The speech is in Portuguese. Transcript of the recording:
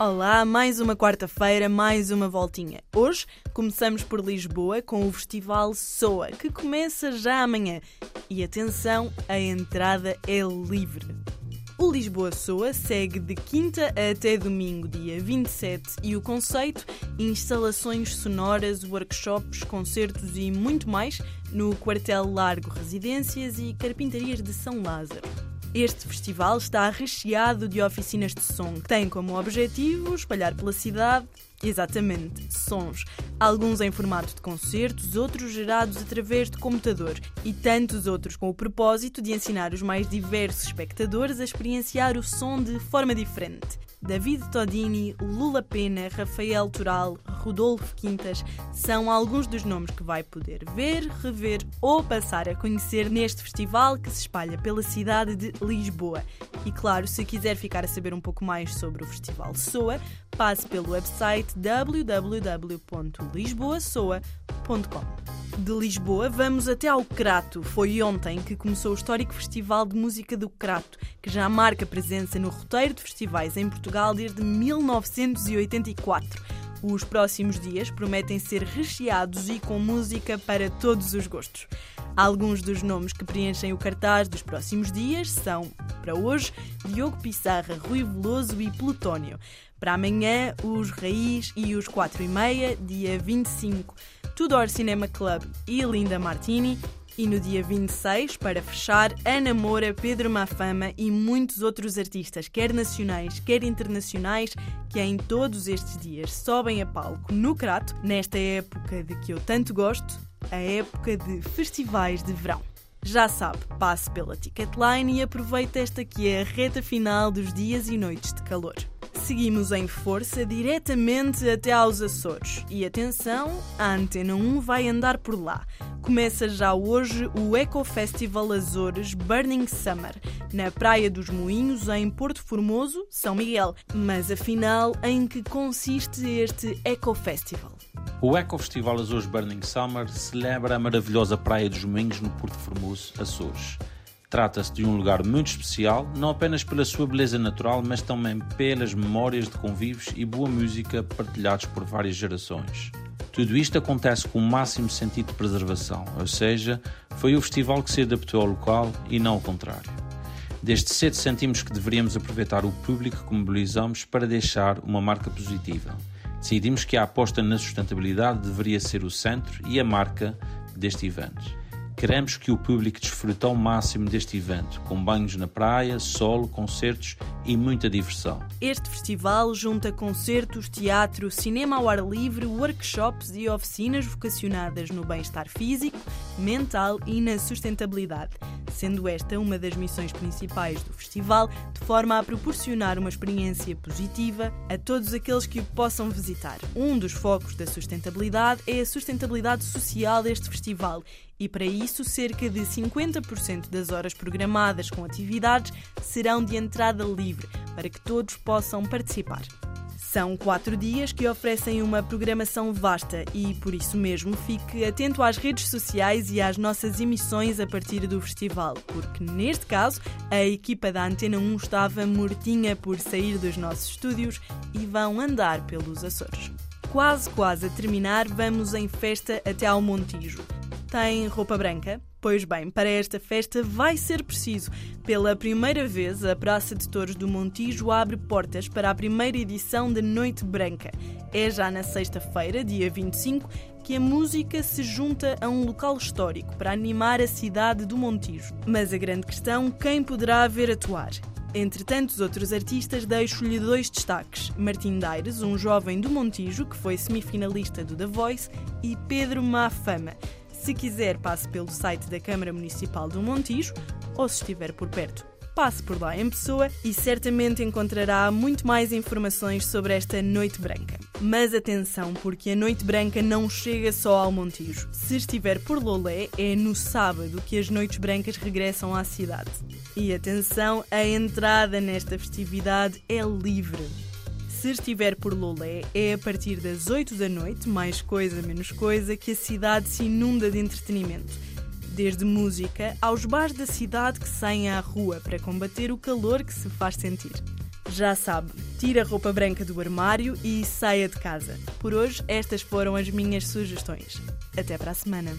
Olá, mais uma quarta-feira, mais uma voltinha. Hoje começamos por Lisboa com o Festival Soa, que começa já amanhã. E atenção, a entrada é livre. O Lisboa Soa segue de quinta até domingo, dia 27, e o conceito: instalações sonoras, workshops, concertos e muito mais no Quartel Largo Residências e Carpintarias de São Lázaro. Este festival está recheado de oficinas de som que têm como objetivo espalhar pela cidade, exatamente, sons. Alguns em formato de concertos, outros gerados através de computador e tantos outros com o propósito de ensinar os mais diversos espectadores a experienciar o som de forma diferente. David Todini, Lula Pena, Rafael Toral, Rodolfo Quintas são alguns dos nomes que vai poder ver, rever ou passar a conhecer neste festival que se espalha pela cidade de Lisboa. E claro, se quiser ficar a saber um pouco mais sobre o Festival Soa, passe pelo website www.lisboasoa.com. De Lisboa, vamos até ao Crato. Foi ontem que começou o histórico Festival de Música do Crato, que já marca presença no roteiro de festivais em Portugal desde 1984. Os próximos dias prometem ser recheados e com música para todos os gostos. Alguns dos nomes que preenchem o cartaz dos próximos dias são, para hoje, Diogo Pissarra, Rui Veloso e Plutónio. Para amanhã, os Raiz e os 4 e meia, dia 25. Tudor Cinema Club e Linda Martini. E no dia 26, para fechar, Ana Moura, Pedro Mafama e muitos outros artistas, quer nacionais, quer internacionais, que em todos estes dias sobem a palco no Crato, nesta época de que eu tanto gosto, a época de festivais de verão. Já sabe, passe pela Ticketline e aproveite esta que é a reta final dos dias e noites de calor seguimos em força diretamente até aos Açores. E atenção, a Antena 1 vai andar por lá. Começa já hoje o Eco Festival Azores Burning Summer, na Praia dos Moinhos, em Porto Formoso, São Miguel. Mas afinal, em que consiste este Eco Festival? O Eco Festival Azores Burning Summer celebra a maravilhosa Praia dos Moinhos no Porto Formoso, Açores. Trata-se de um lugar muito especial, não apenas pela sua beleza natural, mas também pelas memórias de convívios e boa música partilhados por várias gerações. Tudo isto acontece com o máximo sentido de preservação, ou seja, foi o festival que se adaptou ao local e não ao contrário. Desde cedo sentimos que deveríamos aproveitar o público que mobilizamos para deixar uma marca positiva. Decidimos que a aposta na sustentabilidade deveria ser o centro e a marca deste evento. Queremos que o público desfrute ao máximo deste evento, com banhos na praia, solo, concertos e muita diversão. Este festival junta concertos, teatro, cinema ao ar livre, workshops e oficinas vocacionadas no bem-estar físico, mental e na sustentabilidade, sendo esta uma das missões principais do festival, de forma a proporcionar uma experiência positiva a todos aqueles que o possam visitar. Um dos focos da sustentabilidade é a sustentabilidade social deste festival e para isso cerca de 50% das horas programadas com atividades serão de entrada livre, para que todos possam participar. São quatro dias que oferecem uma programação vasta e, por isso mesmo, fique atento às redes sociais e às nossas emissões a partir do festival, porque, neste caso, a equipa da Antena 1 estava mortinha por sair dos nossos estúdios e vão andar pelos Açores. Quase, quase a terminar, vamos em festa até ao Montijo. Tem roupa branca? Pois bem, para esta festa vai ser preciso. Pela primeira vez, a Praça de Touros do Montijo abre portas para a primeira edição da Noite Branca. É já na sexta-feira, dia 25, que a música se junta a um local histórico para animar a cidade do Montijo. Mas a grande questão, quem poderá ver atuar? Entre tantos outros artistas, deixo-lhe dois destaques: Martim Daires, um jovem do Montijo que foi semifinalista do The Voice, e Pedro Mafama se quiser, passe pelo site da Câmara Municipal do Montijo ou, se estiver por perto, passe por lá em pessoa e certamente encontrará muito mais informações sobre esta Noite Branca. Mas atenção, porque a Noite Branca não chega só ao Montijo. Se estiver por Lolé, é no sábado que as Noites Brancas regressam à cidade. E atenção, a entrada nesta festividade é livre. Se estiver por Lolé, é a partir das 8 da noite, mais coisa menos coisa, que a cidade se inunda de entretenimento. Desde música aos bares da cidade que saem à rua para combater o calor que se faz sentir. Já sabe, tira a roupa branca do armário e saia de casa. Por hoje, estas foram as minhas sugestões. Até para a semana.